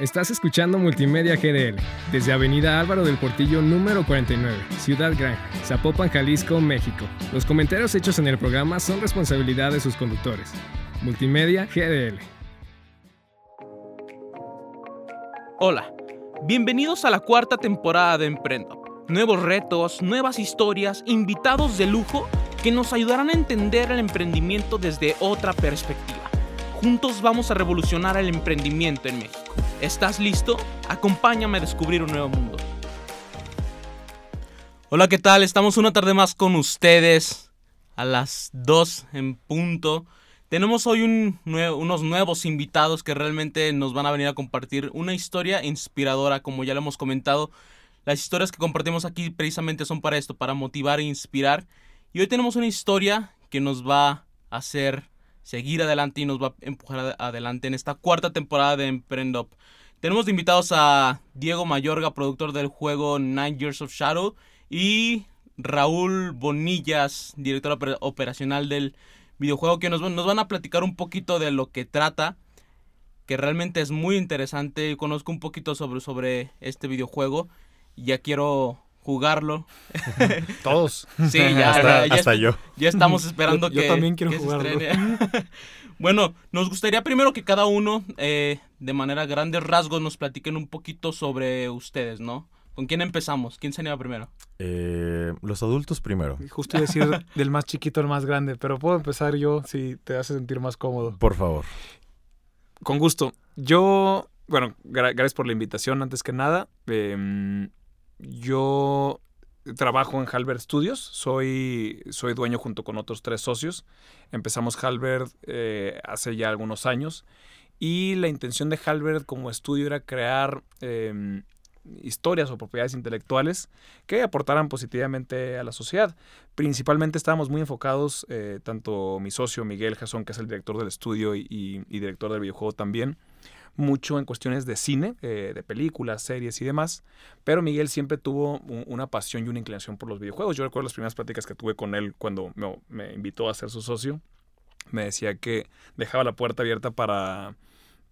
Estás escuchando Multimedia GDL desde Avenida Álvaro del Portillo número 49, Ciudad Gran, Zapopan, Jalisco, México. Los comentarios hechos en el programa son responsabilidad de sus conductores. Multimedia GDL. Hola, bienvenidos a la cuarta temporada de Emprendo. Nuevos retos, nuevas historias, invitados de lujo que nos ayudarán a entender el emprendimiento desde otra perspectiva. Juntos vamos a revolucionar el emprendimiento en México. ¿Estás listo? Acompáñame a descubrir un nuevo mundo. Hola, ¿qué tal? Estamos una tarde más con ustedes a las 2 en punto. Tenemos hoy unos nuevos invitados que realmente nos van a venir a compartir una historia inspiradora, como ya lo hemos comentado. Las historias que compartimos aquí precisamente son para esto, para motivar e inspirar. Y hoy tenemos una historia que nos va a hacer seguir adelante y nos va a empujar adelante en esta cuarta temporada de Emprend Up. Tenemos invitados a Diego Mayorga, productor del juego Nine Years of Shadow, y Raúl Bonillas, director operacional del videojuego, que nos, van a platicar un poquito de lo que trata, que realmente es muy interesante. Conozco un poquito sobre, sobre este videojuego. Ya quiero jugarlo. Todos. Sí, ya, hasta, yo. Ya estamos esperando que. Yo también quiero jugarlo. bueno, nos gustaría primero que cada uno, eh, de manera grandes rasgos, nos platiquen un poquito sobre ustedes, ¿no? ¿Con quién empezamos? ¿Quién se anima primero? Eh, los adultos primero. Justo decir del más chiquito al más grande, pero puedo empezar yo si te hace sentir más cómodo. Por favor. Con gusto. Yo, bueno, gracias por la invitación antes que nada. Eh, yo trabajo en Halbert Studios, soy, soy dueño junto con otros tres socios. Empezamos Halbert eh, hace ya algunos años y la intención de Halbert como estudio era crear em, historias o propiedades intelectuales que aportaran positivamente a la sociedad. Principalmente estábamos muy enfocados, eh, tanto mi socio Miguel Jasón, que es el director del estudio y director del videojuego también, mucho en cuestiones de cine, eh, de películas, series y demás, pero Miguel siempre tuvo una pasión y una inclinación por los videojuegos. Yo recuerdo las primeras pláticas que tuve con él cuando me, invitó a ser su socio. Me decía que dejaba la puerta abierta para,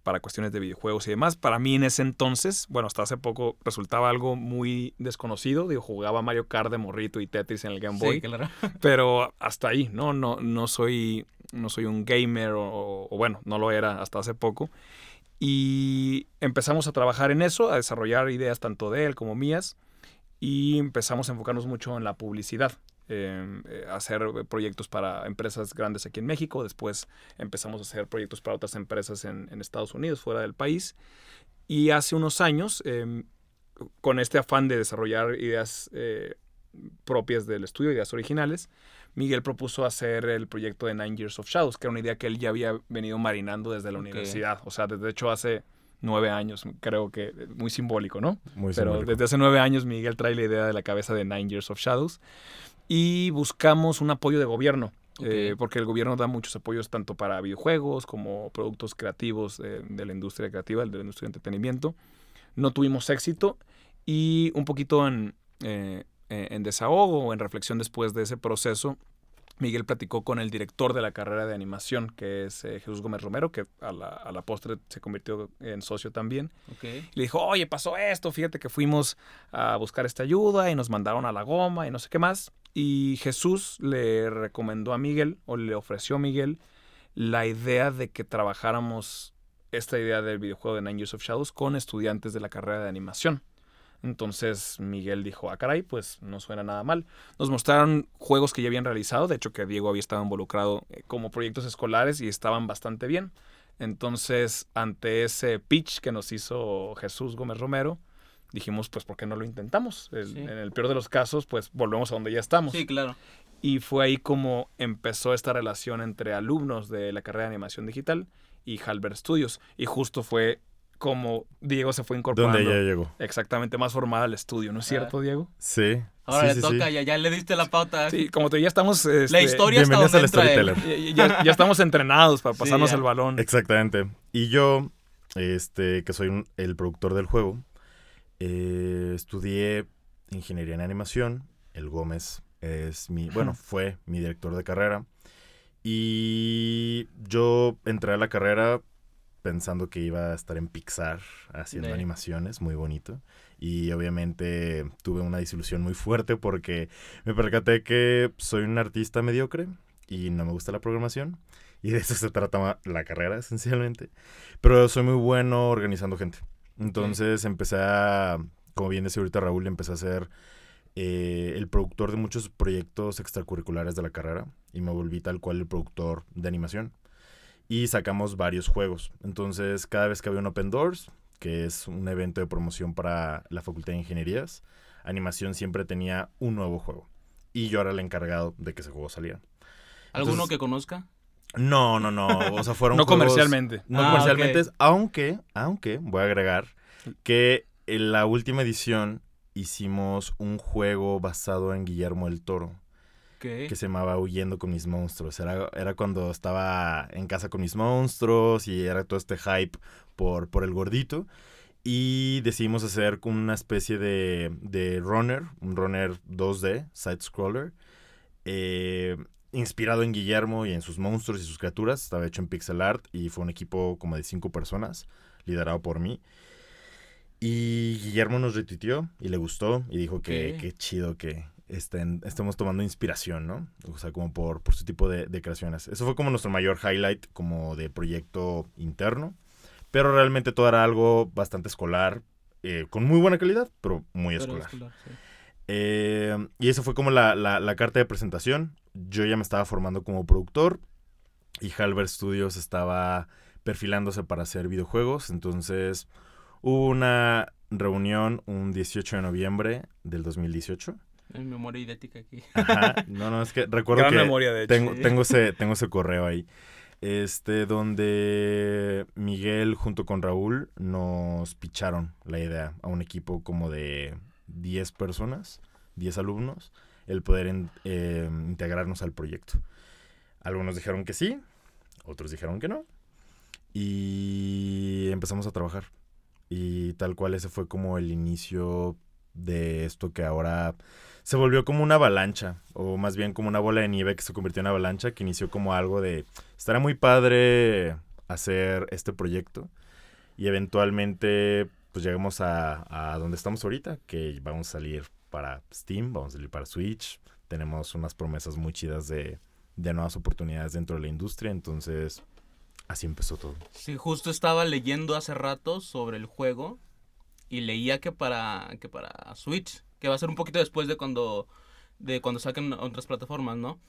para cuestiones de videojuegos y demás. Para mí en ese entonces, bueno, hasta hace poco resultaba algo muy desconocido. Digo, jugaba Mario Kart de morrito y Tetris en el Game Boy. claro. Pero hasta ahí, ¿no? No, no, soy, no soy un gamer o, o, bueno, no lo era hasta hace poco. Y empezamos a trabajar en eso, a desarrollar ideas tanto de él como mías. Y empezamos a enfocarnos mucho en la publicidad. Em, eh, hacer proyectos para empresas grandes aquí en México. Después empezamos a hacer proyectos para otras empresas en, Estados Unidos, fuera del país. Y hace unos años, em, con este afán de desarrollar ideas eh, propias del estudio, ideas originales, Miguel propuso hacer el proyecto de Nine Years of Shadows, que era una idea que él ya había venido marinando desde la universidad. O sea, desde hecho hace nueve años, creo que muy simbólico, ¿no? Muy Pero desde hace nueve años Miguel trae la idea de la cabeza de Nine Years of Shadows y buscamos un apoyo de gobierno. Eh, porque el gobierno da muchos apoyos tanto para videojuegos como productos creativos de la industria creativa, de la industria de entretenimiento. No tuvimos éxito y un poquito en, eh, eh, en desahogo o en reflexión después de ese proceso, Miguel platicó con el director de la carrera de animación, que es eh, Jesús Gómez Romero, que a la, postre se convirtió en socio también. le dijo, oye, pasó esto, fíjate que fuimos a buscar esta ayuda y nos mandaron a la goma y no sé qué más. Y Jesús le recomendó a Miguel, o le ofreció a Miguel, la idea de que trabajáramos esta idea del videojuego de Nine Years of Shadows con estudiantes de la carrera de animación. Entonces Miguel dijo, ah, caray, pues no suena nada mal. Nos mostraron juegos que ya habían realizado, de hecho que Diego había estado involucrado eh, como proyectos escolares y estaban bastante bien. Entonces, ante ese pitch que nos hizo Jesús Gómez Romero, dijimos, pues, ¿por qué no lo intentamos? En el peor de los casos, pues, volvemos a donde ya estamos. Sí, claro. Y fue ahí como empezó esta relación entre alumnos de la carrera de animación digital y Halbert Studios. Y justo fue como Diego se fue incorporando. Donde ya llegó. Exactamente, más formada al estudio, ¿no es cierto, Diego? Sí. Ahora le toca, Ya, ya le diste la pauta. Sí, como te ya estamos... Este, la historia está donde entra Ya, ya, estamos entrenados para pasarnos el balón. Exactamente. Y yo, este, que soy el productor del juego, eh, estudié ingeniería en animación. El Gómez es mi, bueno, fue mi director de carrera. Y yo entré a la carrera pensando que iba a estar en Pixar haciendo De- animaciones, muy bonito. Y obviamente tuve una disilusión muy fuerte porque me percaté que soy un artista mediocre y no me gusta la programación. Y de eso se trata la carrera, esencialmente. Pero soy muy bueno organizando gente. Entonces empecé a, como bien decía ahorita Raúl, empecé a ser eh, el productor de muchos proyectos extracurriculares de la carrera. Y me volví tal cual el productor de animación. Y sacamos varios juegos. Entonces cada vez que había un Open Doors, que es un evento de promoción para la Facultad de Ingenierías, animación siempre tenía un nuevo juego. Y yo era el encargado de que ese juego saliera. ¿Alguno Entonces- que conozca? No, no, no. O sea, fueron No juegos- comercialmente. No Ah, comercialmente, aunque, aunque, voy a agregar que en la última edición hicimos un juego basado en Guillermo el Toro, Que se llamaba Huyendo con mis monstruos. Era, era cuando estaba en casa con mis monstruos y era todo este hype por, por el gordito. Y decidimos hacer una especie de, de runner, un runner 2D, side-scroller, eh, inspirado en Guillermo y en sus monstruos y sus criaturas. Estaba hecho en pixel art y fue un equipo como de cinco personas, liderado por mí. Y Guillermo nos retuiteó y le gustó y dijo que qué chido que estén, estemos tomando inspiración, ¿no? O sea, como por, por su tipo de, de creaciones. Eso fue como nuestro mayor highlight como de proyecto interno. Pero realmente todo era algo bastante escolar, eh, con muy buena calidad, pero muy Pero escolar. escolar, sí. Eh, y eso fue como la, la- la carta de presentación. Yo ya me estaba formando como productor y Halbert Studios estaba perfilándose para hacer videojuegos. Entonces hubo una reunión un 18 de noviembre del 2018. En memoria idética aquí. Ajá. No, no, es que recuerdo Gran que memoria, de hecho. tengo, tengo, ese, tengo ese correo ahí. Este, donde Miguel junto con Raúl nos picharon la idea a un equipo como de 10 personas, 10 alumnos, el poder en- eh, integrarnos al proyecto. Algunos dijeron que sí, otros dijeron que no. Y empezamos a trabajar. Y tal cual ese fue como el inicio de esto que ahora se volvió como una avalancha, o más bien como una bola de nieve que se convirtió en avalancha, que inició como algo de, estará muy padre hacer este proyecto. Y eventualmente, pues llegamos a, a donde estamos ahorita, que vamos a salir para Steam, vamos a salir para Switch. Tenemos unas promesas muy chidas de, de nuevas oportunidades dentro de la industria, entonces así empezó todo. Sí, justo estaba leyendo hace rato sobre el juego y leía que para que para Switch, que va a ser un poquito después de cuando de cuando saquen otras plataformas, ¿no?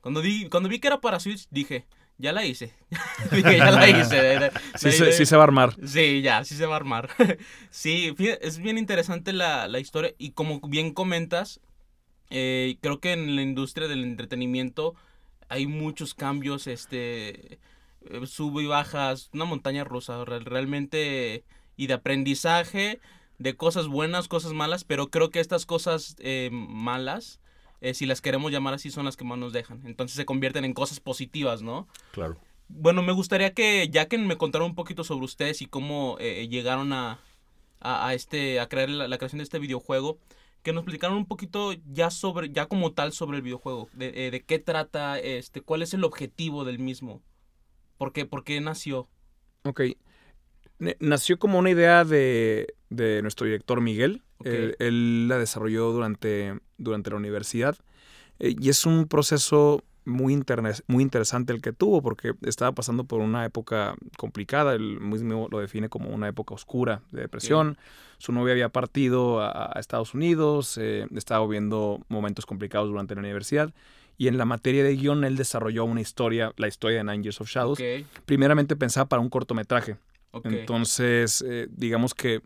Cuando vi cuando vi que era para Switch dije, ya la hice. dije, ya la hice. Sí, se, sí se va a armar. Sí, ya, sí se va a armar. sí, es bien interesante la, la historia y como bien comentas, eh, creo que en la industria del entretenimiento hay muchos cambios, este, eh, sube y bajas, una montaña rusa, re- realmente, y de aprendizaje, de cosas buenas, cosas malas, pero creo que estas cosas eh, malas, eh, si las queremos llamar así, son las que más nos dejan. Entonces se convierten en cosas positivas, ¿no? Claro. Bueno, me gustaría que, ya que me contaron un poquito sobre ustedes y cómo eh, llegaron a, a, a este, a crear la, la creación de este videojuego, que nos explicaran un poquito ya sobre, ya como tal sobre el videojuego, de, de qué trata, este, cuál es el objetivo del mismo, por qué, por qué nació. Ok. Nació como una idea de, de nuestro director Miguel. Él, él la desarrolló durante, durante la universidad. Eh, y es un proceso muy, interne- muy interesante el que tuvo, porque estaba pasando por una época complicada. Él mismo lo define como una época oscura de depresión. Su novia había partido a, a Estados Unidos, eh, estaba viviendo momentos complicados durante la universidad. Y en la materia de guion, él desarrolló una historia, la historia de Nine Years of Shadows. Primeramente pensaba para un cortometraje. Entonces, eh, digamos que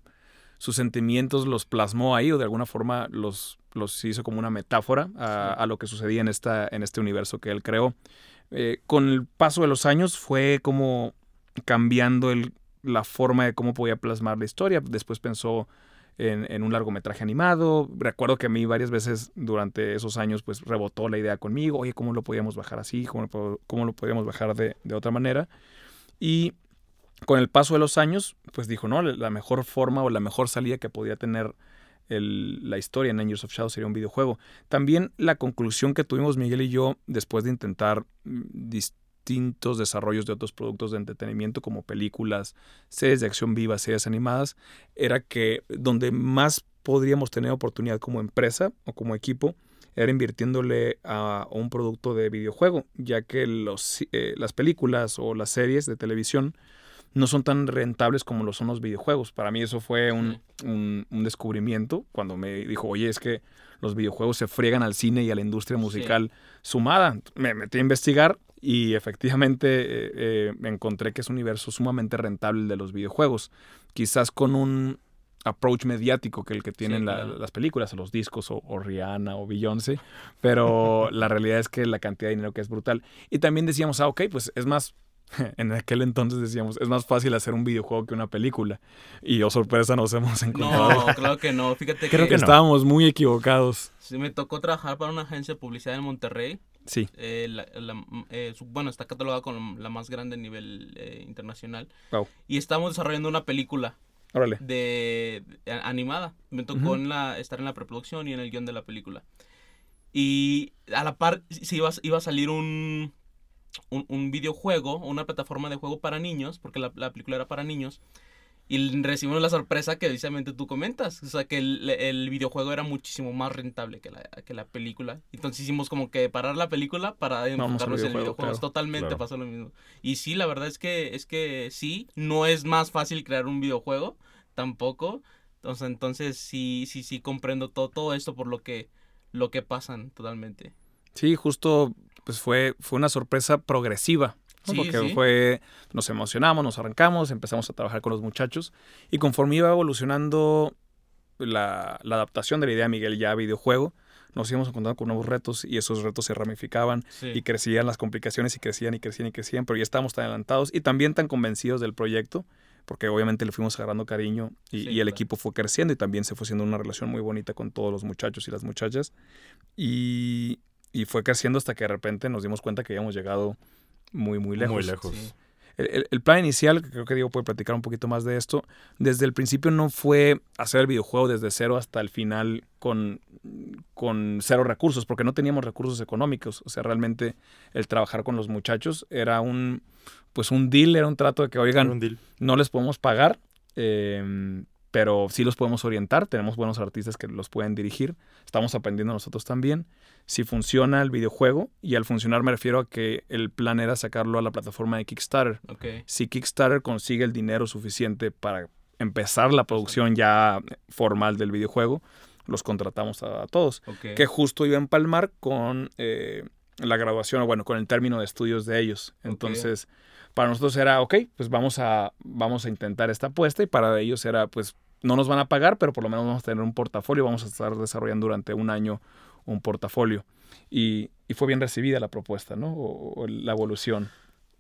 sus sentimientos los plasmó ahí o de alguna forma los, los hizo como una metáfora a, Sí. a lo que sucedía en, esta, en este universo que él creó. Eh, con el paso de los años fue como cambiando el- la forma de cómo podía plasmar la historia. Después pensó en, en un largometraje animado. Recuerdo que a mí varias veces durante esos años pues rebotó la idea conmigo. Oye, ¿cómo lo podíamos bajar así? ¿Cómo lo, cómo lo podíamos bajar de, de otra manera? Y con el paso de los años, pues dijo, no, la mejor forma o la mejor salida que podía tener el- la historia en Years of Shadow sería un videojuego. También la conclusión que tuvimos Miguel y yo después de intentar mm, distintos desarrollos de otros productos de entretenimiento como películas, series de acción viva, series animadas, era que donde más podríamos tener oportunidad como empresa o como equipo era invirtiéndole a, un producto de videojuego, ya que los, eh, las películas o las series de televisión no son tan rentables como lo son los videojuegos. Para mí eso fue un, un, descubrimiento cuando me dijo, oye, es que los videojuegos se friegan al cine y a la industria musical sumada. Me metí a investigar y efectivamente eh, eh, encontré que es un universo sumamente rentable el de los videojuegos. Quizás con un approach mediático que el que tienen las películas, o los discos, o, Rihanna, o Beyoncé, pero la realidad es que la cantidad de dinero que es brutal. Y también decíamos, ah, ok, pues es más, en aquel entonces decíamos, es más fácil hacer un videojuego que una película. Y oh sorpresa nos hemos encontrado. No, claro que no, fíjate Creo que, estábamos muy equivocados. Sí, me tocó trabajar para una agencia de publicidad en Monterrey. Sí. Eh, eh, bueno, está catalogada como la más grande a nivel eh, internacional. Wow. Y estamos desarrollando una película de, animada. Me tocó en la, estar en la preproducción y en el guion de la película. Y a la par se iba, iba a salir un, un, videojuego, una plataforma de juego para niños, porque la, la película era para niños. Y recibimos la sorpresa que precisamente tú comentas. O sea, que el, videojuego era muchísimo más rentable que la, que la película. Entonces hicimos como que parar la película para enfocarnos en el videojuego. Totalmente pasó lo mismo. Y sí, la verdad es que, es que sí, no es más fácil crear un videojuego, tampoco. Sea, entonces sí, sí, sí comprendo todo, todo esto por lo que, lo que pasan totalmente. Sí, justo pues fue, fue una sorpresa progresiva porque fue, nos emocionamos, nos arrancamos, empezamos a trabajar con los muchachos y conforme iba evolucionando la, adaptación de la idea de Miguel ya a videojuego, nos íbamos encontrando con nuevos retos y esos retos se ramificaban y crecían las complicaciones y crecían y crecían y crecían, pero ya estábamos tan adelantados y también tan convencidos del proyecto, porque obviamente le fuimos agarrando cariño y, el equipo fue creciendo y también se fue haciendo una relación muy bonita con todos los muchachos y las muchachas. Y, y fue creciendo hasta que de repente nos dimos cuenta que habíamos llegado muy, muy lejos. Muy lejos. El, plan inicial, creo que Diego puede platicar un poquito más de esto, desde el principio no fue hacer el videojuego desde cero hasta el final con, con cero recursos, porque no teníamos recursos económicos. O sea, realmente el trabajar con los muchachos era un, pues un deal, era un trato de que, oigan, no les podemos pagar, eh, pero sí los podemos orientar, tenemos buenos artistas que los pueden dirigir, estamos aprendiendo nosotros también. Si funciona el videojuego, y al funcionar me refiero a que el plan era sacarlo a la plataforma de Kickstarter. Si Kickstarter consigue el dinero suficiente para empezar la producción ya formal del videojuego, los contratamos a, todos. Que justo iba a empalmar con eh, la graduación, o bueno, con el término de estudios de ellos. Entonces para nosotros era, ok, pues vamos a, vamos a intentar esta apuesta y para ellos era, pues no nos van a pagar, pero por lo menos vamos a tener un portafolio, vamos a estar desarrollando durante un año un portafolio. Y, fue bien recibida la propuesta, ¿no? O, la evolución.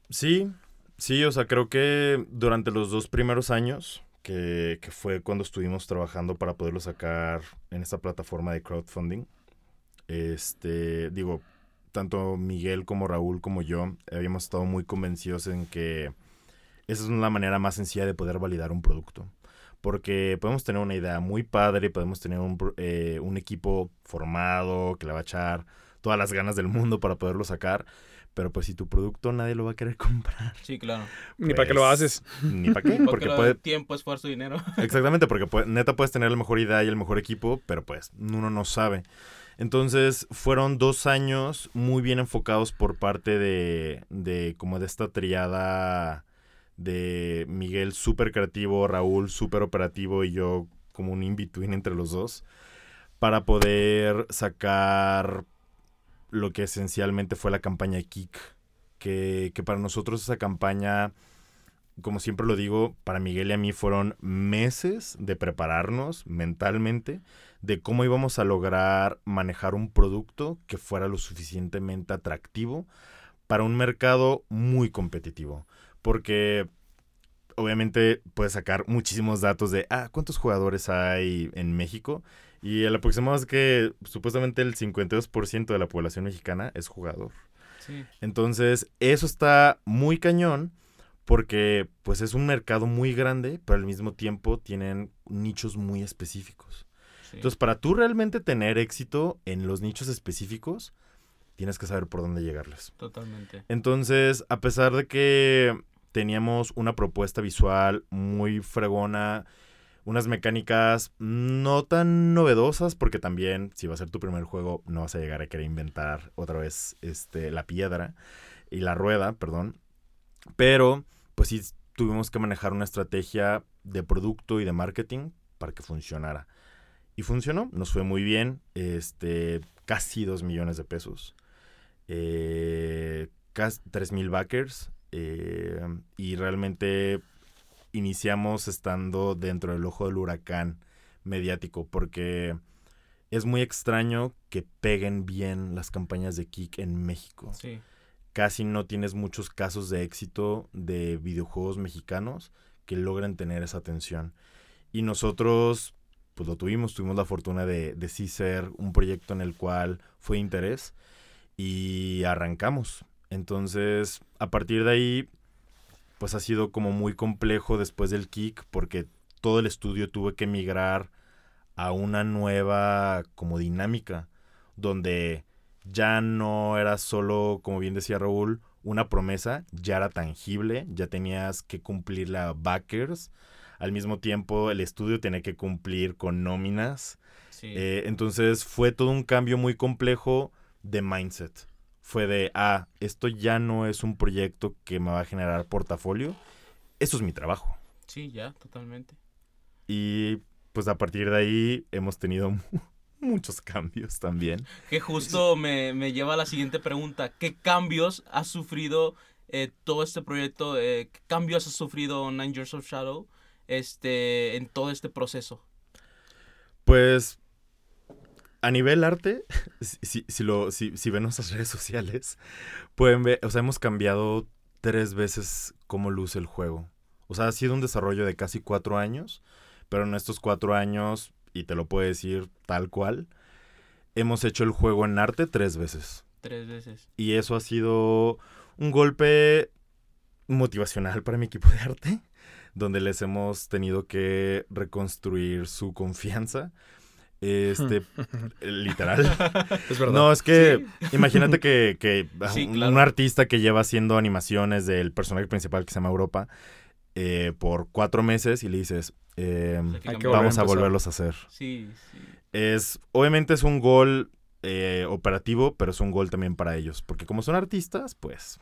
Sí, sí, o sea, creo que durante los dos primeros años, que, que fue cuando estuvimos trabajando para poderlo sacar en esta plataforma de crowdfunding, este, digo, tanto Miguel como Raúl como yo habíamos estado muy convencidos en que esa es una manera más sencilla de poder validar un producto. Porque podemos tener una idea muy padre, podemos tener un, eh, un equipo formado que le va a echar todas las ganas del mundo para poderlo sacar. Pero pues si tu producto nadie lo va a querer comprar. Sí, claro. ni para qué lo pues, haces. Ni para qué. Porque, puede... Tiempo, esfuerzo, dinero. Exactamente, porque neta puedes tener la mejor idea y el mejor equipo, pero pues uno no sabe. Entonces fueron dos años muy bien enfocados por parte de, de como de esta triada de Miguel súper creativo, Raúl súper operativo y yo como un in-between entre los dos para poder sacar lo que esencialmente fue la campaña Kik. Que, que para nosotros esa campaña como siempre lo digo, para Miguel y a mí fueron meses de prepararnos mentalmente de cómo íbamos a lograr manejar un producto que fuera lo suficientemente atractivo para un mercado muy competitivo. Porque obviamente puedes sacar muchísimos datos de, ah, ¿cuántos jugadores hay en México? Y el aproximado es que supuestamente el 52% de la población mexicana es jugador. Entonces, eso está muy cañón porque pues es un mercado muy grande, pero al mismo tiempo tienen nichos muy específicos. Entonces, para tú realmente tener éxito en los nichos específicos, tienes que saber por dónde llegarles. Totalmente. Entonces, a pesar de que teníamos una propuesta visual muy fregona, unas mecánicas no tan novedosas, porque también si va a ser tu primer juego no vas a llegar a querer inventar otra vez este, la piedra y la rueda, perdón. Pero, pues sí, tuvimos que manejar una estrategia de producto y de marketing para que funcionara. Y funcionó, nos fue muy bien, este, casi 2 millones de pesos, eh, casi 3 mil backers, eh, y realmente iniciamos estando dentro del ojo del huracán mediático, porque es muy extraño que peguen bien las campañas de Kik en México. Sí. Casi no tienes muchos casos de éxito de videojuegos mexicanos que logren tener esa atención. Y nosotros, pues lo tuvimos, tuvimos la fortuna de, de sí ser un proyecto en el cual fue interés y arrancamos. Entonces, a partir de ahí, pues ha sido como muy complejo después del kick porque todo el estudio tuvo que migrar a una nueva como dinámica donde ya no era solo, como bien decía Raúl, una promesa, ya era tangible, ya tenías que cumplir la backers, al mismo tiempo el estudio tenía que cumplir con nóminas, Sí. eh, entonces fue todo un cambio muy complejo de mindset. Fue de, ah, esto ya no es un proyecto que me va a generar portafolio, esto es mi trabajo. sí, ya, totalmente. Y pues a partir de ahí hemos tenido muchos cambios también. Que justo me, me lleva a la siguiente pregunta. ¿Qué cambios ha sufrido eh, todo este proyecto? eh, ¿Qué cambios ha sufrido Nine Years of Shadow este, en todo este proceso? Pues a nivel arte, si, si, lo, si, si ven nuestras redes sociales, pueden ver, o sea, hemos cambiado tres veces cómo luce el juego. O sea, ha sido un desarrollo de casi cuatro años, pero en estos cuatro años, y te lo puedo decir tal cual, hemos hecho el juego en arte tres veces. Tres veces. Y eso ha sido un golpe motivacional para mi equipo de arte, donde les hemos tenido que reconstruir su confianza. Este, literal. Es verdad. No, es que imagínate que, que Sí, un, claro. un artista que lleva haciendo animaciones del personaje principal que se llama Europa eh, por cuatro meses y le dices, eh, a vamos a volverlos a hacer. Sí, sí. Es, obviamente es un gol eh, operativo, pero es un gol también para ellos. Porque como son artistas, pues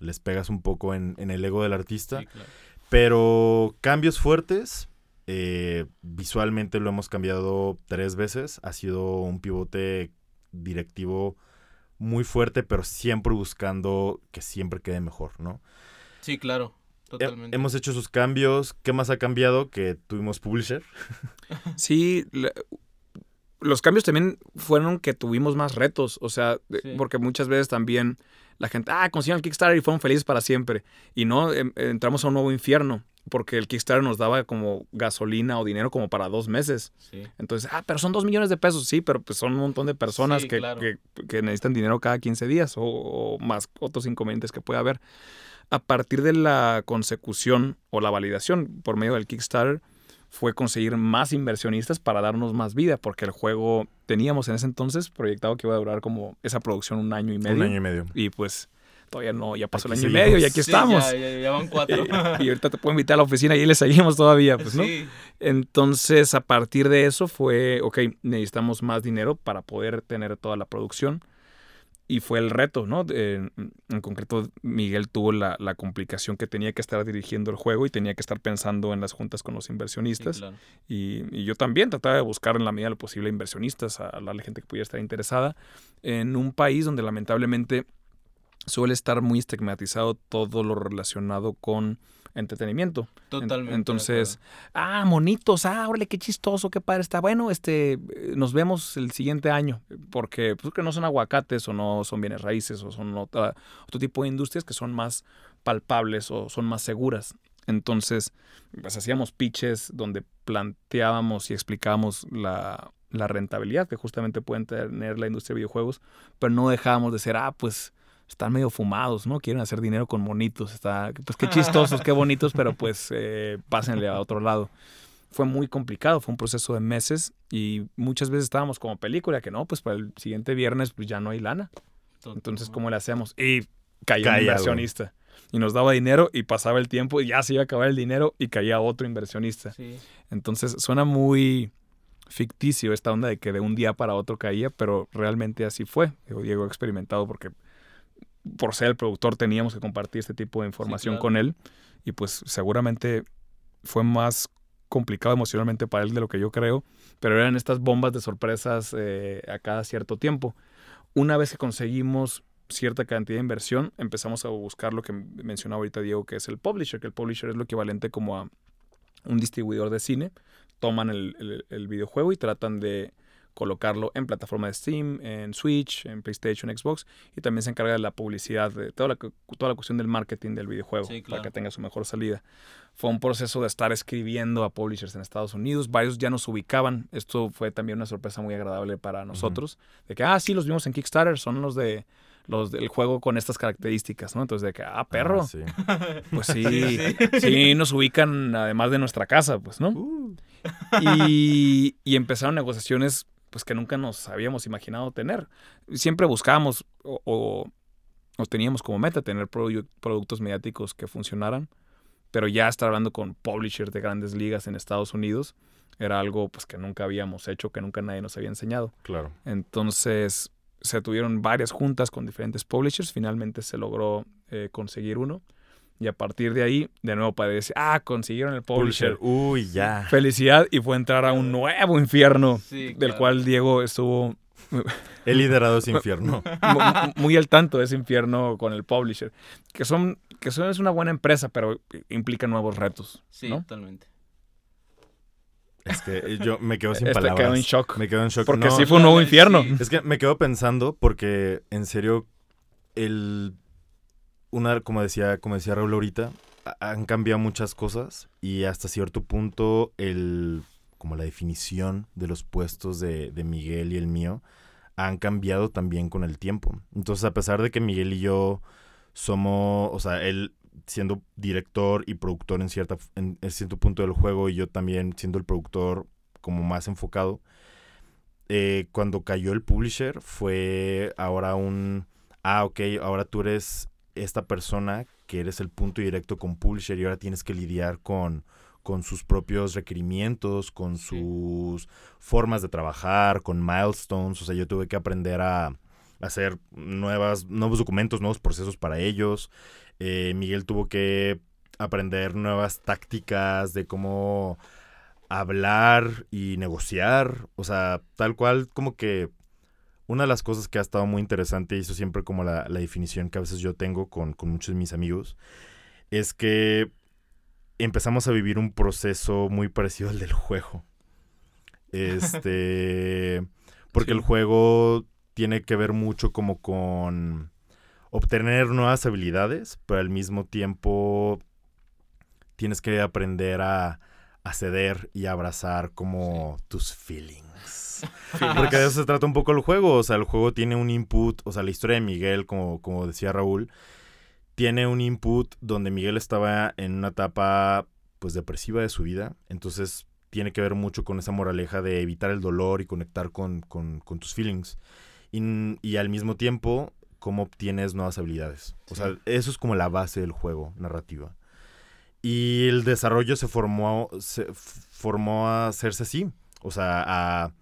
les pegas un poco en, en el ego del artista. sí, claro. Pero cambios fuertes, eh, visualmente lo hemos cambiado tres veces. Ha sido un pivote directivo muy fuerte, pero siempre buscando que siempre quede mejor, ¿no? Sí, claro. Totalmente. hemos hecho sus cambios. ¿Qué más ha cambiado? Que tuvimos publisher. Sí, la- los cambios también fueron que tuvimos más retos, o sea, Sí. porque muchas veces también la gente, ah, consiguieron el Kickstarter y fueron felices para siempre. Y no, em- entramos a un nuevo infierno, porque el Kickstarter nos daba como gasolina o dinero como para dos meses. Sí. Entonces, ah, pero son dos millones de pesos, sí, pero pues son un montón de personas Sí, que, claro. que- que necesitan dinero cada 15 días o, o más otros inconvenientes que puede haber. A partir de la consecución o la validación por medio del Kickstarter, fue conseguir más inversionistas para darnos más vida, porque el juego teníamos en ese entonces proyectado que iba a durar como esa producción un año y medio. Un año y medio. Y pues todavía no, ya pasó Aquí el año y medio y aquí Sí, estamos. Ya, ya- ya van cuatro. Y, y ahorita te puedo invitar a la oficina y ahí le seguimos todavía, pues, ¿no? Sí, Entonces, a partir de eso fue, ok, necesitamos más dinero para poder tener toda la producción. Y fue el reto, ¿no? En, en concreto, Miguel tuvo la, la complicación que tenía que estar dirigiendo el juego y tenía que estar pensando en las juntas con los sí, inversionistas. claro. y, y yo también trataba de buscar en la medida de lo posible inversionistas, a, a la gente que pudiera estar interesada, en un país donde lamentablemente suele estar muy estigmatizado todo lo relacionado con entretenimiento. En- Totalmente. entonces, ah, monitos, ah, órale, qué chistoso, qué padre está. Bueno, este, eh, nos vemos el siguiente año, porque pues, que no son aguacates o no son bienes raíces o son otra- otro tipo de industrias que son más palpables o son más seguras. Entonces, pues hacíamos pitches donde planteábamos y explicábamos la, la rentabilidad que justamente pueden tener la industria de videojuegos, pero no dejábamos de ser, ah, pues están medio fumados, ¿no? Quieren hacer dinero con monitos, está, pues qué chistosos, qué bonitos, pero pues eh, pásenle a otro lado. Fue muy complicado, fue un proceso de meses y muchas veces estábamos como película, que no, pues para el siguiente viernes pues ya no hay lana. Entonces, ¿cómo le hacemos? Y caía, Caía, un inversionista. Y nos daba dinero y pasaba el tiempo y ya se iba a acabar el dinero y caía otro inversionista. Sí. Entonces suena muy ficticio esta onda de que de un día para otro caía, pero realmente así fue. Diego ha experimentado porque por ser el productor teníamos que compartir este tipo de información claro. con él y pues seguramente fue más complicado emocionalmente para él de lo que yo creo, pero eran estas bombas de sorpresas eh, a cada cierto tiempo. Una vez que conseguimos cierta cantidad de inversión, empezamos a buscar lo que mencionaba ahorita Diego, que es el publisher, que el publisher es lo equivalente como a un distribuidor de cine. Toman el, el- el videojuego y tratan de colocarlo en plataforma de Steam, en Switch, en PlayStation, Xbox, y también se encarga de la publicidad, de toda la, toda la cuestión del marketing del videojuego, Sí, para que tenga su mejor salida. Fue un proceso de estar escribiendo a publishers en Estados Unidos, varios ya nos ubicaban, esto fue también una sorpresa muy agradable para nosotros, de que, ah, sí, los vimos en Kickstarter, son los de los del juego con estas características, ¿no? Entonces de que, ah, perro, Ah, sí. pues sí, Sí, sí, nos ubican además de nuestra casa, pues, ¿no? Uh, Y, y empezaron negociaciones pues que nunca nos habíamos imaginado tener. Siempre buscábamos o, teníamos como meta tener produ- productos mediáticos que funcionaran, pero ya estar hablando con publishers de grandes ligas en Estados Unidos era algo pues que nunca habíamos hecho, que nunca nadie nos había enseñado. claro. Entonces se tuvieron varias juntas con diferentes publishers, finalmente se logró eh, conseguir uno. Y a partir de ahí, de nuevo para decir, ah, consiguieron el publisher. Publisher. Uy, ya. Felicidad y fue entrar a un nuevo infierno Sí, del claro. cual Diego estuvo He liderado ese infierno. mu- muy al tanto de ese infierno con el publisher. Que son, que son, es una buena empresa, pero implica nuevos retos. Sí, ¿no? totalmente. Es que yo me quedo sin Este palabras. quedó en shock. Me quedo en shock. Porque No, sí fue un nuevo Sí. infierno. Es que me quedo pensando porque, en serio, el... Una, como decía, como decía Raúl ahorita, ha- han cambiado muchas cosas y hasta cierto punto el... como la definición de los puestos de, de Miguel y el mío han cambiado también con el tiempo. Entonces, a pesar de que Miguel y yo somos, o sea, él siendo director y productor en, cierta, en cierto punto del juego y yo también siendo el productor como más enfocado, eh, cuando cayó el publisher fue ahora un, ah, ok, ahora tú eres esta persona que eres el punto directo con publisher y ahora tienes que lidiar con, con sus propios requerimientos, con Sí. sus formas de trabajar, con milestones, o sea, yo tuve que aprender a hacer nuevas, nuevos documentos, nuevos procesos para ellos. Eh, Miguel tuvo que aprender nuevas tácticas de cómo hablar y negociar. O sea, tal cual como que una de las cosas que ha estado muy interesante, y eso siempre como la, la definición que a veces yo tengo con, con muchos de mis amigos, es que empezamos a vivir un proceso muy parecido al del juego. Este, porque Sí. el juego tiene que ver mucho como con obtener nuevas habilidades, pero al mismo tiempo tienes que aprender a, a ceder y abrazar como tus feelings. Porque de eso se trata un poco el juego. O sea, el juego tiene un input. O sea, la historia de Miguel, como, como decía Raúl, tiene un input donde Miguel estaba en una etapa pues depresiva de su vida. Entonces tiene que ver mucho con esa moraleja de evitar el dolor y conectar con, con- con tus feelings. Y, y al mismo tiempo, cómo obtienes nuevas habilidades. O sea, eso es como la base del juego narrativa. Y el desarrollo se formó, se formó a hacerse así. O sea, a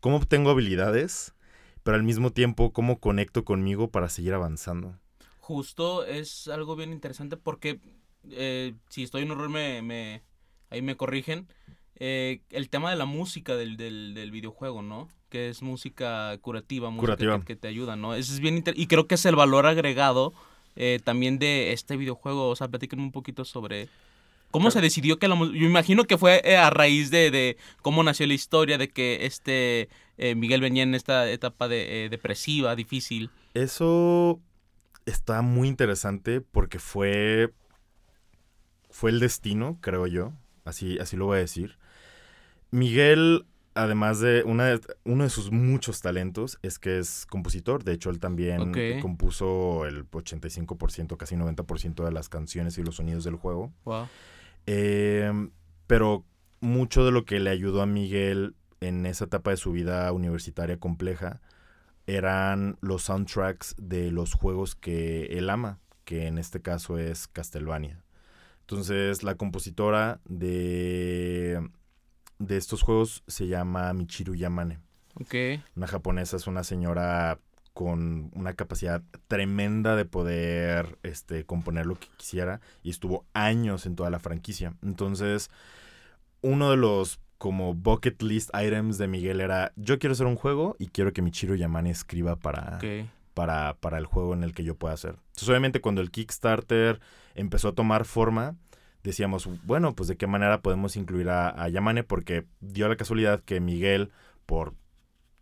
cómo obtengo habilidades, pero al mismo tiempo cómo conecto conmigo para seguir avanzando. Justo es algo bien interesante porque eh, si estoy en un error me, me- ahí me corrigen. Eh, el tema de la música del, del, del videojuego, ¿no? Que es música curativa, música Curativa. Que, que te ayuda, ¿no? Eso es bien inter- y creo que es el valor agregado eh, también de este videojuego. O sea, platíquenme un poquito sobre cómo se decidió que la. Yo imagino que fue eh, a raíz de, de cómo nació la historia, de que este eh, Miguel venía en esta etapa de, eh, depresiva, difícil. Eso está muy interesante porque fue. Fue el destino, creo yo. Así, así lo voy a decir. Miguel, además de, una de- uno de sus muchos talentos, es que es compositor. De hecho, él también compuso el 85%, casi 90% de las canciones y los sonidos del juego. Wow. Eh, pero mucho de lo que le ayudó a Miguel en esa etapa de su vida universitaria compleja eran los soundtracks de los juegos que él ama, que en este caso es Castlevania. Entonces, la compositora de, de estos juegos se llama Michiru Yamane. Ok. Una japonesa es una señora con una capacidad tremenda de poder este, componer lo que quisiera y estuvo años en toda la franquicia. Entonces, uno de los como bucket list items de Miguel era, yo quiero hacer un juego y quiero que Michiru Yamane escriba para, Ok. para, para el juego en el que yo pueda hacer. Entonces, obviamente, cuando el Kickstarter empezó a tomar forma, decíamos, bueno, pues de qué manera podemos incluir a, a Yamane, porque dio la casualidad que Miguel, por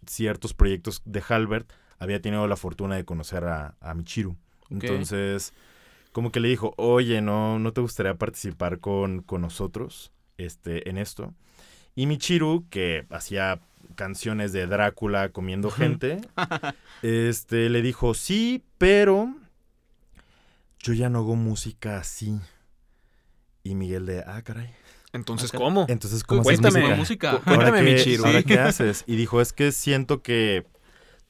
ciertos proyectos de Halbert, había tenido la fortuna de conocer a, a Michiru. Entonces, como que le dijo, oye, ¿no, no te gustaría participar con, con nosotros este, en esto? Y Michiru, que hacía canciones de Drácula comiendo gente, este, le dijo, sí, pero yo ya no hago música así. Y Miguel de, ah, caray. Entonces, Ok. ¿cómo? Entonces, ¿cómo haces Cuéntame. música? música. Cu- Cuéntame, ¿Ahora qué- Michiru. ¿Ahora Sí. qué haces? Y dijo, es que siento que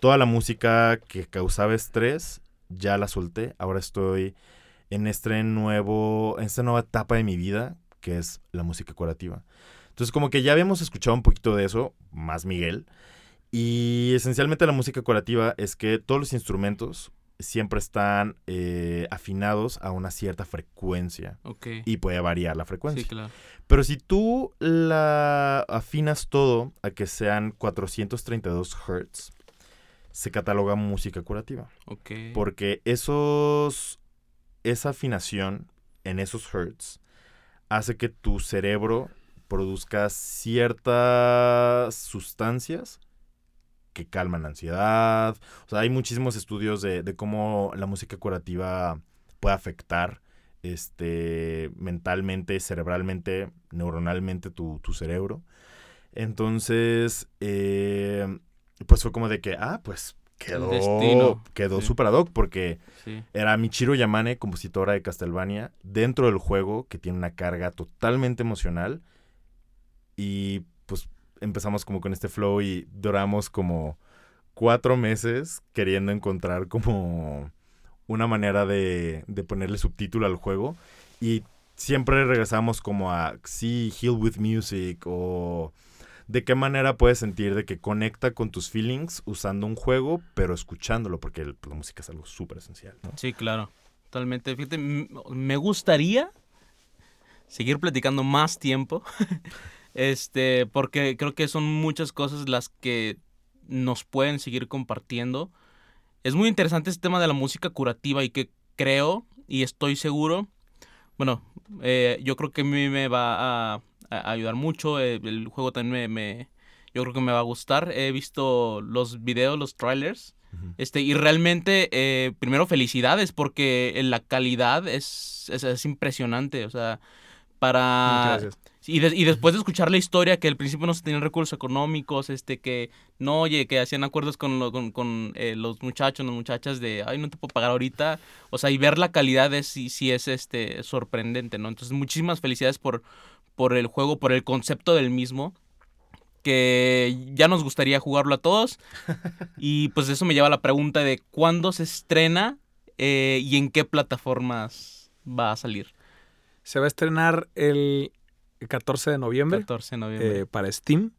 toda la música que causaba estrés, ya la solté. Ahora estoy en este nuevo, en esta nueva etapa de mi vida, que es la música curativa. Entonces, como que ya habíamos escuchado un poquito de eso, más Miguel. Y esencialmente la música curativa es que todos los instrumentos siempre están eh, afinados a una cierta frecuencia. Y puede variar la frecuencia. Sí, claro. Pero si tú la afinas todo a que sean 432 Hz, se cataloga música curativa. Ok. Porque esos, esa afinación en esos Hz hace que tu cerebro produzca ciertas sustancias que calman la ansiedad. O sea, hay muchísimos estudios de, de cómo la música curativa puede afectar este, mentalmente, cerebralmente, neuronalmente tu, tu cerebro. Entonces, eh, pues fue como de que, ah, pues quedó, destino, quedó sí. super ad hoc porque Sí. era Michiru Yamane, compositora de Castlevania, dentro del juego que tiene una carga totalmente emocional. Y pues empezamos como con este flow y duramos como cuatro meses queriendo encontrar como una manera de, de ponerle subtítulo al juego. Y siempre regresamos como a, sí, Heal with Music o de qué manera puedes sentir de que conecta con tus feelings usando un juego, pero escuchándolo, porque el- la música es algo súper esencial. Sí, claro. Totalmente. Fíjate, me gustaría seguir platicando más tiempo. este, porque creo que son muchas cosas las que nos pueden seguir compartiendo. Es muy interesante este tema de la música curativa y que creo y estoy seguro. Bueno, eh, yo creo que a mí me va a, a ayudar mucho. eh, el juego también me, me- Yo creo que me va a gustar. He visto los videos, los trailers. Este, y realmente, eh, primero felicidades porque la calidad es, es, es impresionante. O sea, para... Muchas gracias. Y, de- y después de escuchar la historia, que al principio no se tenían recursos económicos, este, que no, oye, que hacían acuerdos con, lo- con, con, eh, los muchachos, las muchachas de, ay, no te puedo pagar ahorita. O sea, y ver la calidad es, sí, sí es este, sorprendente, ¿no? Entonces, muchísimas felicidades por, por el juego, por el concepto del mismo. Que ya nos gustaría jugarlo a todos. Y pues eso me lleva a la pregunta de cuándo se estrena eh, y en qué plataformas va a salir. Se va a estrenar el 14 de noviembre 14 de noviembre. eh, para Steam.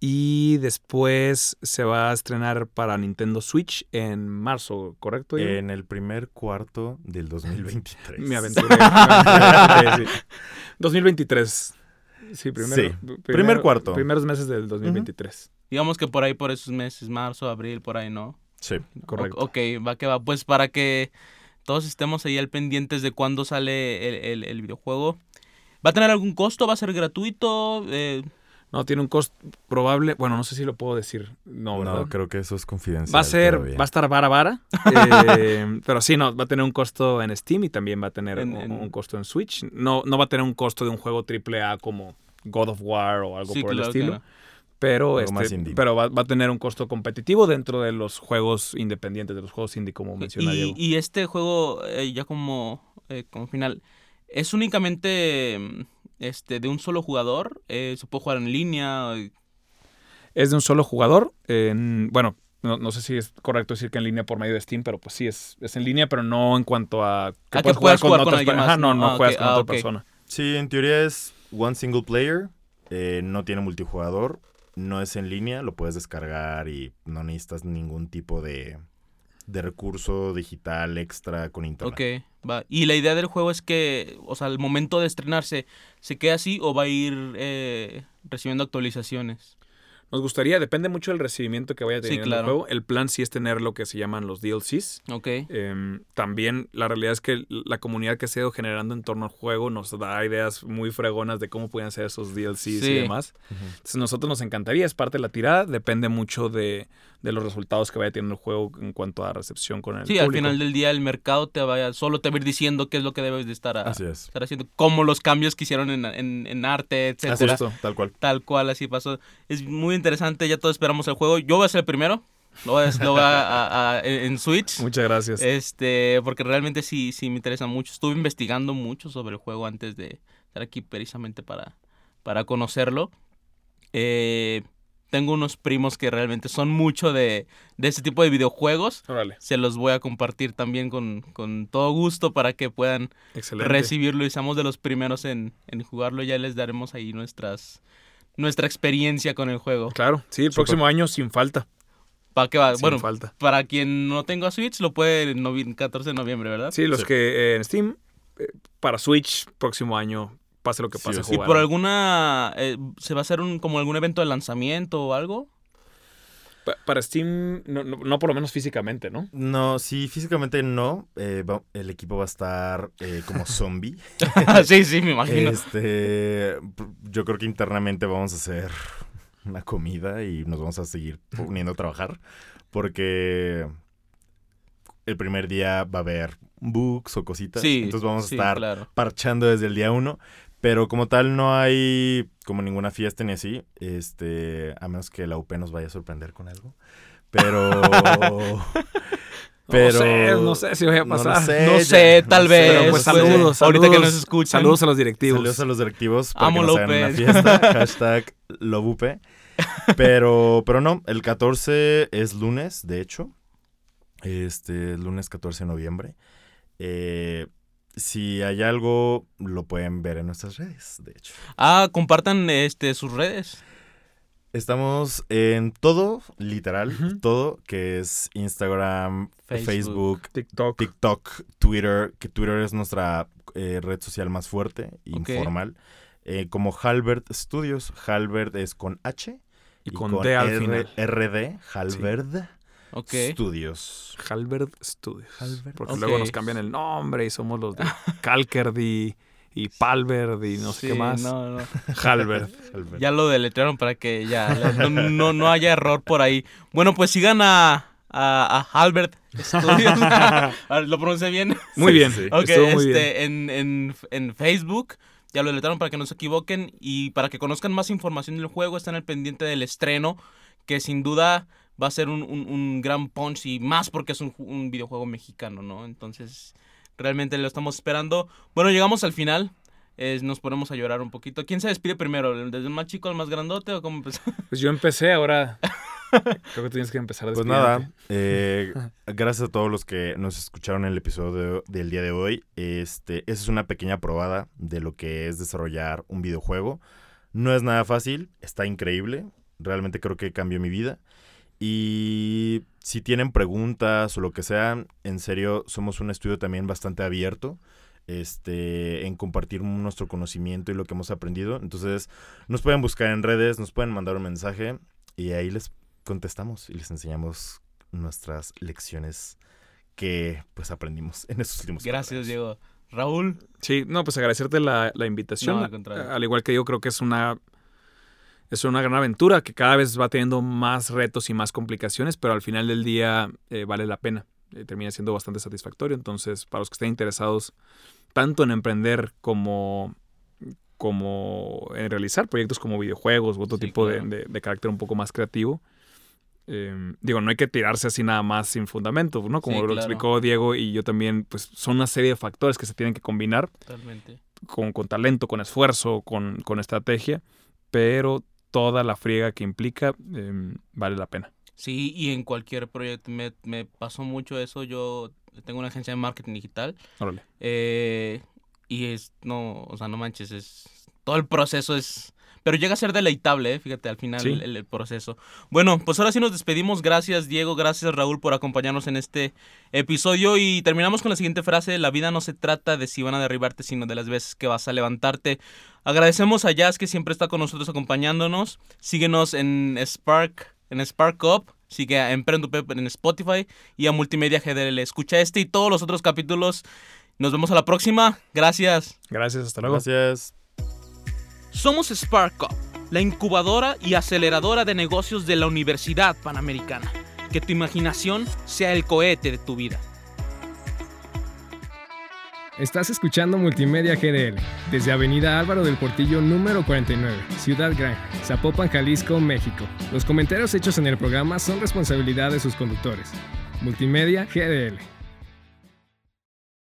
Y después se va a estrenar para Nintendo Switch en marzo, ¿correcto? Diego? En el primer cuarto del 2023. Me aventuré. me aventuré, sí. 2023. Sí, primero, Sí, primer cuarto. Primeros meses del 2023. Digamos que por ahí, por esos meses, marzo, abril, por ahí, ¿no? Sí. Correcto. O- ok, va que va. Pues para que todos estemos ahí al pendientes de cuándo sale el, el- el videojuego. ¿Va a tener algún costo? ¿Va a ser gratuito? Eh, No, tiene un costo probable. Bueno, no sé si lo puedo decir. No, No, ¿verdad? creo que eso es confidencial. Va a ser, todavía. va a estar vara vara. eh, pero sí, no, va a tener un costo en Steam y también va a tener En- un, en- un costo en Switch. No, no va a tener un costo de un juego AAA como God of War o algo sí, por el estilo. claro. Pero, este, pero va, va a tener un costo competitivo dentro de los juegos independientes, de los juegos indie, como menciona Y, Diego. y este juego, eh, ya como, eh, como final, ¿es únicamente este, de un solo jugador? Eh, ¿Se puede jugar en línea? Es de un solo jugador. en- bueno, no, no sé si es correcto decir que en línea por medio de Steam, pero pues sí, es, es en línea, pero no en cuanto a que puedes jugar con otras personas. Ajá, no, no juegas con ah, otra ok. persona. Sí, en teoría es one single player, eh, no tiene multijugador, no es en línea, lo puedes descargar y no necesitas ningún tipo de, de recurso digital extra con internet. Ok, va. Y la idea del juego es que, o sea, al momento de estrenarse, ¿se queda así o va a ir eh, recibiendo actualizaciones? Nos gustaría, depende mucho del recibimiento que vaya Sí, teniendo claro. el juego. El plan sí es tener lo que se llaman los DLCs. Ok. Em, también la realidad es que la comunidad que se ha ido generando en torno al juego nos da ideas muy fregonas de cómo pueden ser esos DLCs Sí. y demás. Ujú. Entonces nosotros nos encantaría, es parte de la tirada, depende mucho de, de los resultados que vaya teniendo el juego en cuanto a recepción con el Sí, al público. final del día el mercado te vaya, solo te va a ir diciendo qué es lo que debes de estar, a- Así es. estar haciendo, como los cambios que hicieron en, en- en arte, Así etcétera. es, tal cual. Tal cual, así pasó. Es muy interesante, ya todos esperamos el juego. Yo voy a ser el primero, lo voy a, lo voy a- a- a- en Switch. Muchas gracias. Este, porque realmente sí, sí me interesa mucho. Estuve investigando mucho sobre el juego antes de estar aquí precisamente para, para conocerlo. Eh, tengo unos primos que realmente son mucho de, de ese tipo de videojuegos. Órale, Se los voy a compartir también con, con todo gusto para que puedan excelente. recibirlo y seamos de los primeros en, en jugarlo. Ya les daremos ahí nuestras nuestra experiencia con el juego. Claro, sí, el próximo año sin falta. ¿Para qué va? sin bueno, falta. para quien no tenga Switch, lo puede el novi- 14 de noviembre, ¿verdad? Sí, los Sí. que eh, en Steam, eh, para Switch, próximo año, pase lo que pase, sí. ¿Y por alguna... eh, ¿Se va a hacer un, como algún evento de lanzamiento o algo? Pa- para Steam, no, no- no por lo menos físicamente, ¿no? No, sí, físicamente no. eh, va- el equipo va a estar eh, como zombie. sí, sí, me imagino. Este, yo creo que internamente vamos a hacer una comida y nos vamos a seguir poniendo a trabajar porque el primer día va a haber bugs o cositas. sí, entonces vamos a sí, estar claro. parchando desde el día uno. Pero como tal no hay como ninguna fiesta ni así, este, a menos que la UP nos vaya a sorprender con algo. Pero Pero- No sé, no sé si voy a no lo pasar. sé, No ya- sé, tal no vez. Pero pues saludos, Ahorita que nos escuchan. Saludos a los directivos. Saludos a los directivos para Amo que nos hagan una López. fiesta. Hashtag Lobupe. Pero, pero no, el 14 es lunes, de hecho. Este, lunes 14 de noviembre. Eh, si hay algo, lo pueden ver en nuestras redes, de hecho. Ah, compartan este, sus redes. Estamos en todo, literal, todo, que es Instagram, Facebook. Facebook, TikTok. TikTok, Twitter, que Twitter es nuestra eh, red social más fuerte, informal. Eh, como Halbert Studios. Halbert es con H. y con D al R- final. RD, Halbert Ok. Studios. Halbert Studios. Halbert. Porque luego nos cambian el nombre y somos los de Calkerdi y Palverd y no sé qué más. no, no. Halbert. Halbert. Ya lo deletrearon para que ya no, no, no haya error por ahí. Bueno, pues sigan a, a, a Albert Studios. A ver, ¿Lo pronuncié bien? Muy Sí, bien. sí. Ok, Estuvo muy bien. este, en, en, en Facebook. Ya lo deletrearon para que no se equivoquen. Y para que conozcan más información del juego, están al pendiente del estreno. Que sin duda va a ser un, un- un gran punch. Y más porque es un, un videojuego mexicano, ¿no? Entonces, realmente lo estamos esperando. Bueno, llegamos al final. Eh, nos ponemos a llorar un poquito. ¿Quién se despide primero? ¿Desde el más chico al más grandote o cómo empezó? Pues yo empecé, ahora creo que tienes que empezar a Pues nada, eh, gracias a todos los que nos escucharon en el episodio de- del día de hoy. Este, esa es una pequeña probada de lo que es desarrollar un videojuego. No es nada fácil, está increíble. Realmente creo que cambió mi vida. Y si tienen preguntas o lo que sea, en serio, somos un estudio también bastante abierto este, en compartir nuestro conocimiento y lo que hemos aprendido. Entonces, nos pueden buscar en redes, nos pueden mandar un mensaje y ahí les contestamos y les enseñamos nuestras lecciones que pues aprendimos en estos últimos Gracias. Diego. Raúl. Sí, no, pues agradecerte la, la invitación. No, al contrario. Al igual que yo creo que es una es una gran aventura que cada vez va teniendo más retos y más complicaciones, pero al final del día eh, vale la pena. Eh, termina siendo bastante satisfactorio. Entonces, para los que estén interesados tanto en emprender como, como en realizar proyectos como videojuegos u otro Sí, tipo de- claro. de, de carácter un poco más creativo, eh, digo, no hay que tirarse así nada más sin fundamento, ¿no? Como Sí, lo explicó Diego y yo también, pues son una serie de factores que se tienen que combinar Totalmente. con, con talento, con esfuerzo, con, con estrategia, pero toda la friega que implica eh, vale la pena. Sí, y en cualquier proyecto me, me pasó mucho eso. Yo tengo una agencia de marketing digital. Órale. eh, y es, no, o sea, no manches, es, todo el proceso es, pero llega a ser deleitable, ¿eh? fíjate, al final Sí. el, el proceso. Bueno, pues ahora sí nos despedimos. Gracias, Diego, gracias, Raúl, por acompañarnos en este episodio. Y terminamos con la siguiente frase, la vida no se trata de si van a derribarte, sino de las veces que vas a levantarte. Agradecemos a Jazz que siempre está con nosotros acompañándonos. Síguenos en Spark, en Spark Up. Sigue a Emprendo en Spotify y a Multimedia GDL. Escucha este y todos los otros capítulos. Nos vemos a la próxima. Gracias. Gracias, hasta luego. Gracias. Somos Spark Up, la incubadora y aceleradora de negocios de la Universidad Panamericana. Que tu imaginación sea el cohete de tu vida. Estás escuchando Multimedia GDL desde Avenida Álvaro del Portillo número 49, Ciudad Gran, Zapopan, Jalisco, México. Los comentarios hechos en el programa son responsabilidad de sus conductores. Multimedia GDL.